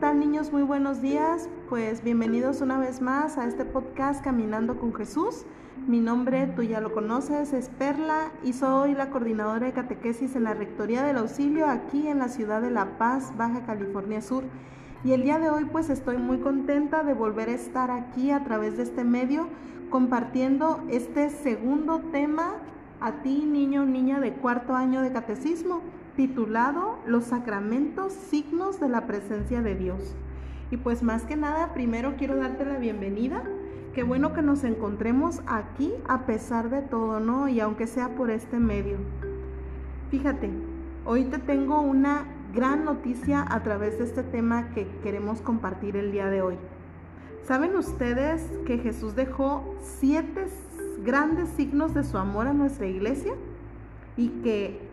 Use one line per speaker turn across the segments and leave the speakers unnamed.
tal niños? Muy buenos días. Pues bienvenidos una vez más a este podcast Caminando con Jesús. Mi nombre, tú ya lo conoces, es Perla y soy la coordinadora de catequesis en la Rectoría del Auxilio aquí en la ciudad de La Paz, Baja California Sur. Y el día de hoy pues estoy muy contenta de volver a estar aquí a través de este medio compartiendo este segundo tema a ti niño o niña de cuarto año de catecismo titulado Los sacramentos, signos de la presencia de Dios. Y pues más que nada, primero quiero darte la bienvenida. Qué bueno que nos encontremos aquí a pesar de todo, ¿no? Y aunque sea por este medio. Fíjate, hoy te tengo una gran noticia a través de este tema que queremos compartir el día de hoy. ¿Saben ustedes que Jesús dejó siete grandes signos de su amor a nuestra iglesia? Y que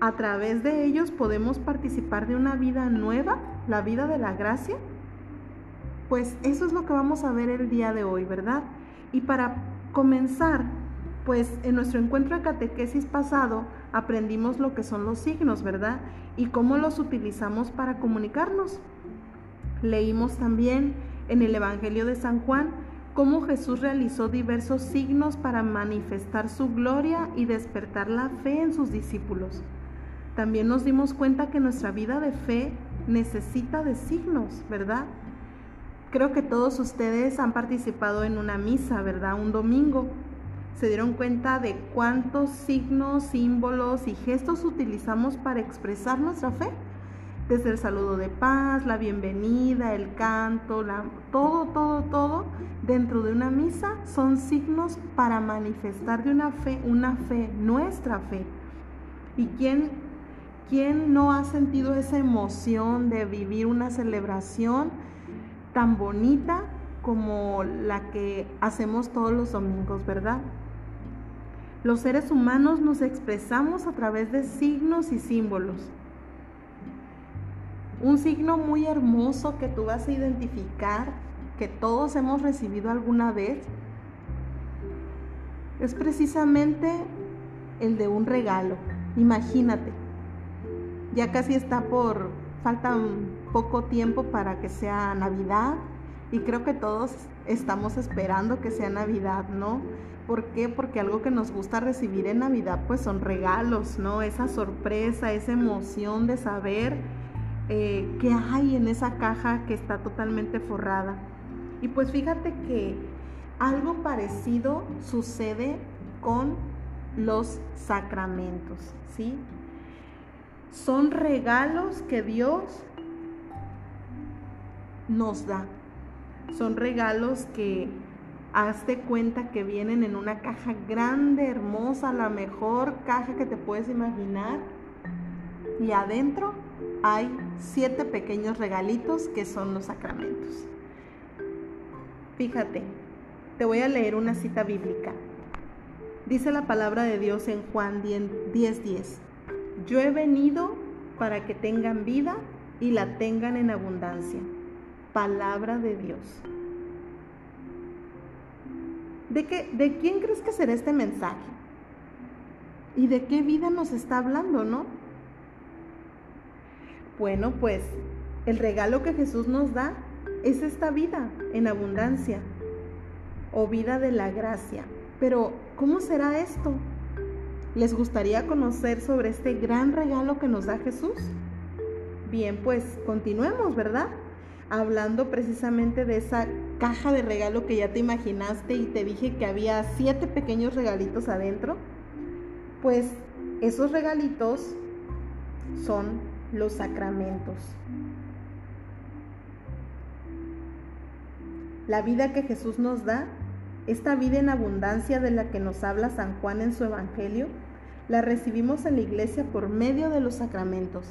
a través de ellos podemos participar de una vida nueva, la vida de la gracia? Pues eso es lo que vamos a ver el día de hoy, ¿verdad? Y para comenzar, pues en nuestro encuentro de catequesis pasado aprendimos lo que son los signos, ¿verdad? Y cómo los utilizamos para comunicarnos. Leímos también en el Evangelio de San Juan cómo Jesús realizó diversos signos para manifestar su gloria y despertar la fe en sus discípulos también nos dimos cuenta que nuestra vida de fe necesita de signos, ¿verdad? Creo que todos ustedes han participado en una misa, ¿verdad? Un domingo. Se dieron cuenta de cuántos signos, símbolos y gestos utilizamos para expresar nuestra fe. Desde el saludo de paz, la bienvenida, el canto, la, todo, todo, todo dentro de una misa son signos para manifestar de una fe, una fe, nuestra fe. ¿Y quién ¿Quién no ha sentido esa emoción de vivir una celebración tan bonita como la que hacemos todos los domingos, verdad? Los seres humanos nos expresamos a través de signos y símbolos. Un signo muy hermoso que tú vas a identificar, que todos hemos recibido alguna vez, es precisamente el de un regalo. Imagínate, ya casi está por, falta poco tiempo para que sea Navidad y creo que todos estamos esperando que sea Navidad, ¿no? ¿Por qué? Porque algo que nos gusta recibir en Navidad pues son regalos, ¿no? Esa sorpresa, esa emoción de saber eh, qué hay en esa caja que está totalmente forrada. Y pues fíjate que algo parecido sucede con los sacramentos, ¿sí? Son regalos que Dios nos da. Son regalos que hazte cuenta que vienen en una caja grande, hermosa, la mejor caja que te puedes imaginar. Y adentro hay siete pequeños regalitos que son los sacramentos. Fíjate, te voy a leer una cita bíblica. Dice la palabra de Dios en Juan 10:10. 10, yo he venido para que tengan vida y la tengan en abundancia. Palabra de Dios. ¿De, qué, ¿De quién crees que será este mensaje? ¿Y de qué vida nos está hablando, no? Bueno, pues el regalo que Jesús nos da es esta vida en abundancia o vida de la gracia. Pero, ¿cómo será esto? ¿Les gustaría conocer sobre este gran regalo que nos da Jesús? Bien, pues continuemos, ¿verdad? Hablando precisamente de esa caja de regalo que ya te imaginaste y te dije que había siete pequeños regalitos adentro. Pues esos regalitos son los sacramentos. La vida que Jesús nos da esta vida en abundancia de la que nos habla San Juan en su Evangelio, la recibimos en la iglesia por medio de los sacramentos.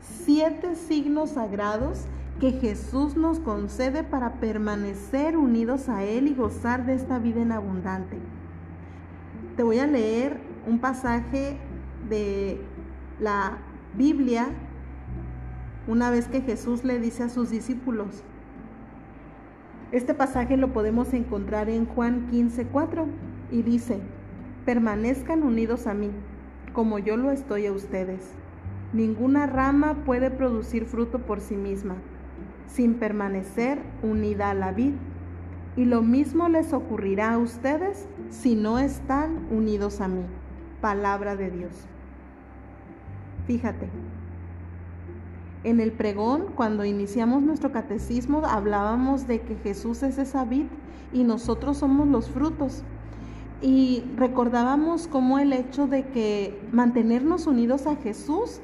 Siete signos sagrados que Jesús nos concede para permanecer unidos a Él y gozar de esta vida en abundante. Te voy a leer un pasaje de la Biblia una vez que Jesús le dice a sus discípulos, este pasaje lo podemos encontrar en Juan 15:4 y dice, permanezcan unidos a mí, como yo lo estoy a ustedes. Ninguna rama puede producir fruto por sí misma. sin permanecer unida a la vid. Y lo mismo les ocurrirá a ustedes si no están unidos a mí. Palabra de Dios. Fíjate, en el pregón, cuando iniciamos nuestro catecismo, hablábamos de que Jesús es esa vid y nosotros somos los frutos. Y recordábamos cómo el hecho de que mantenernos unidos a Jesús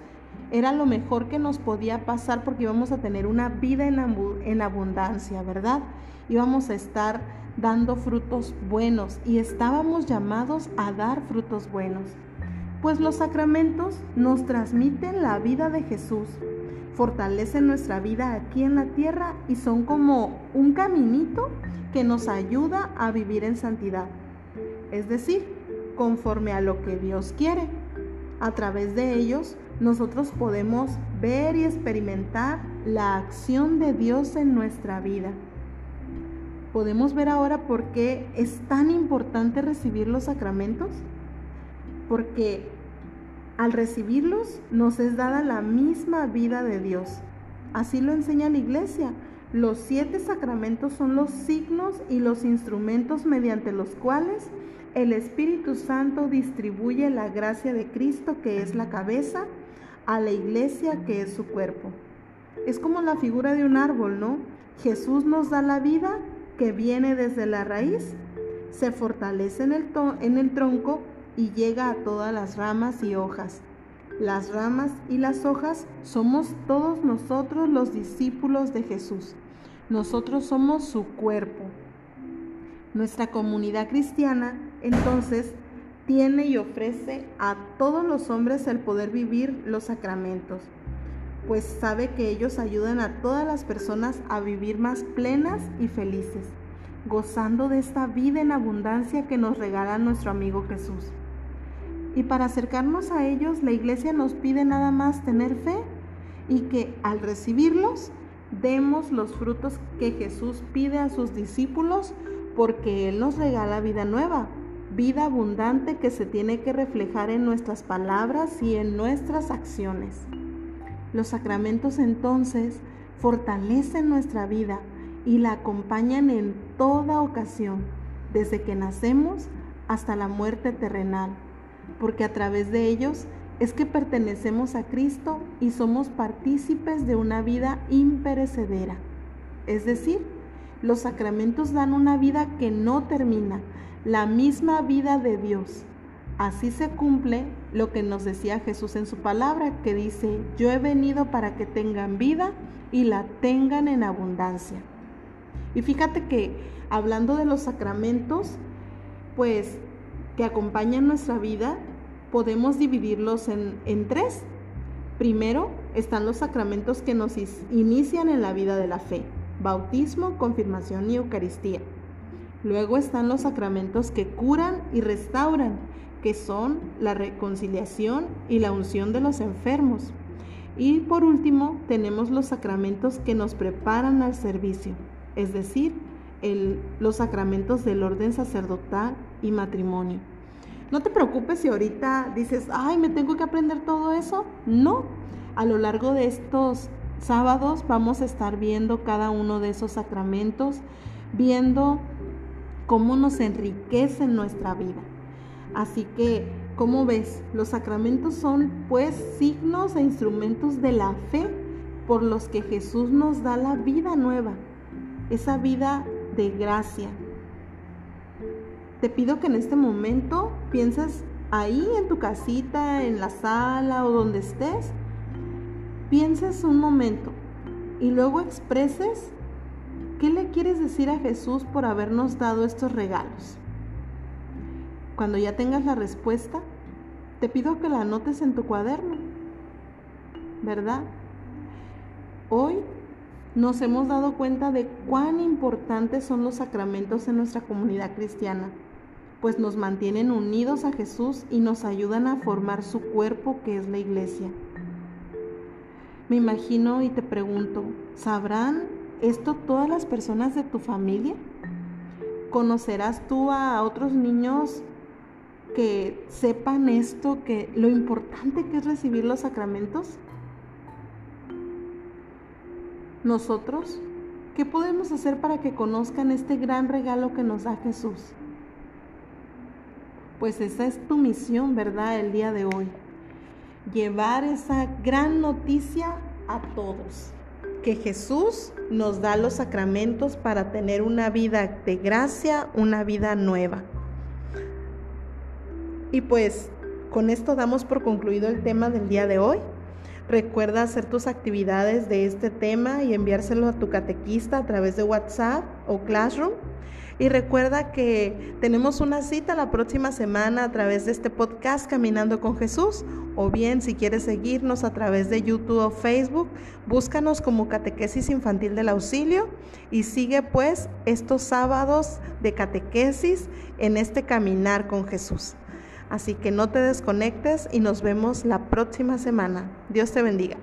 era lo mejor que nos podía pasar porque íbamos a tener una vida en, abundancia, ¿verdad? Íbamos a estar dando frutos buenos y estábamos llamados a dar frutos buenos. Pues los sacramentos nos transmiten la vida de Jesús fortalecen nuestra vida aquí en la tierra y son como un caminito que nos ayuda a vivir en santidad. Es decir, conforme a lo que Dios quiere. A través de ellos nosotros podemos ver y experimentar la acción de Dios en nuestra vida. ¿Podemos ver ahora por qué es tan importante recibir los sacramentos? Porque al recibirlos nos es dada la misma vida de Dios. Así lo enseña la iglesia. Los siete sacramentos son los signos y los instrumentos mediante los cuales el Espíritu Santo distribuye la gracia de Cristo, que es la cabeza, a la iglesia, que es su cuerpo. Es como la figura de un árbol, ¿no? Jesús nos da la vida que viene desde la raíz, se fortalece en el, en el tronco y llega a todas las ramas y hojas. Las ramas y las hojas somos todos nosotros los discípulos de Jesús. Nosotros somos su cuerpo. Nuestra comunidad cristiana entonces tiene y ofrece a todos los hombres el poder vivir los sacramentos, pues sabe que ellos ayudan a todas las personas a vivir más plenas y felices, gozando de esta vida en abundancia que nos regala nuestro amigo Jesús. Y para acercarnos a ellos, la iglesia nos pide nada más tener fe y que al recibirlos demos los frutos que Jesús pide a sus discípulos porque Él nos regala vida nueva, vida abundante que se tiene que reflejar en nuestras palabras y en nuestras acciones. Los sacramentos entonces fortalecen nuestra vida y la acompañan en toda ocasión, desde que nacemos hasta la muerte terrenal porque a través de ellos es que pertenecemos a Cristo y somos partícipes de una vida imperecedera. Es decir, los sacramentos dan una vida que no termina, la misma vida de Dios. Así se cumple lo que nos decía Jesús en su palabra, que dice, yo he venido para que tengan vida y la tengan en abundancia. Y fíjate que hablando de los sacramentos, pues que acompañan nuestra vida, podemos dividirlos en, tres. Primero están los sacramentos que nos inician en la vida de la fe, bautismo, confirmación y Eucaristía. Luego están los sacramentos que curan y restauran, que son la reconciliación y la unción de los enfermos. Y por último tenemos los sacramentos que nos preparan al servicio, es decir, los sacramentos del orden sacerdotal y matrimonio. No te preocupes si ahorita dices, ay, me tengo que aprender todo eso. No, a lo largo de estos sábados vamos a estar viendo cada uno de esos sacramentos, viendo cómo nos enriquecen nuestra vida. Así que, ¿cómo ves? Los sacramentos son pues signos e instrumentos de la fe por los que Jesús nos da la vida nueva, esa vida de gracia. Te pido que en este momento pienses ahí en tu casita, en la sala o donde estés, pienses un momento y luego expreses qué le quieres decir a Jesús por habernos dado estos regalos. Cuando ya tengas la respuesta, te pido que la anotes en tu cuaderno, ¿verdad? Hoy nos hemos dado cuenta de cuán importantes son los sacramentos en nuestra comunidad cristiana, pues nos mantienen unidos a Jesús y nos ayudan a formar su cuerpo que es la iglesia. Me imagino y te pregunto, ¿sabrán esto todas las personas de tu familia? ¿Conocerás tú a otros niños que sepan esto, que lo importante que es recibir los sacramentos? Nosotros ¿qué podemos hacer para que conozcan este gran regalo que nos da Jesús? Pues esa es tu misión, ¿verdad? El día de hoy. Llevar esa gran noticia a todos. Que Jesús nos da los sacramentos para tener una vida de gracia, una vida nueva. Y pues con esto damos por concluido el tema del día de hoy. Recuerda hacer tus actividades de este tema y enviárselo a tu catequista a través de WhatsApp o Classroom. Y recuerda que tenemos una cita la próxima semana a través de este podcast Caminando con Jesús. O bien, si quieres seguirnos a través de YouTube o Facebook, búscanos como Catequesis Infantil del Auxilio y sigue pues estos sábados de catequesis en este caminar con Jesús. Así que no te desconectes y nos vemos la próxima semana. Dios te bendiga.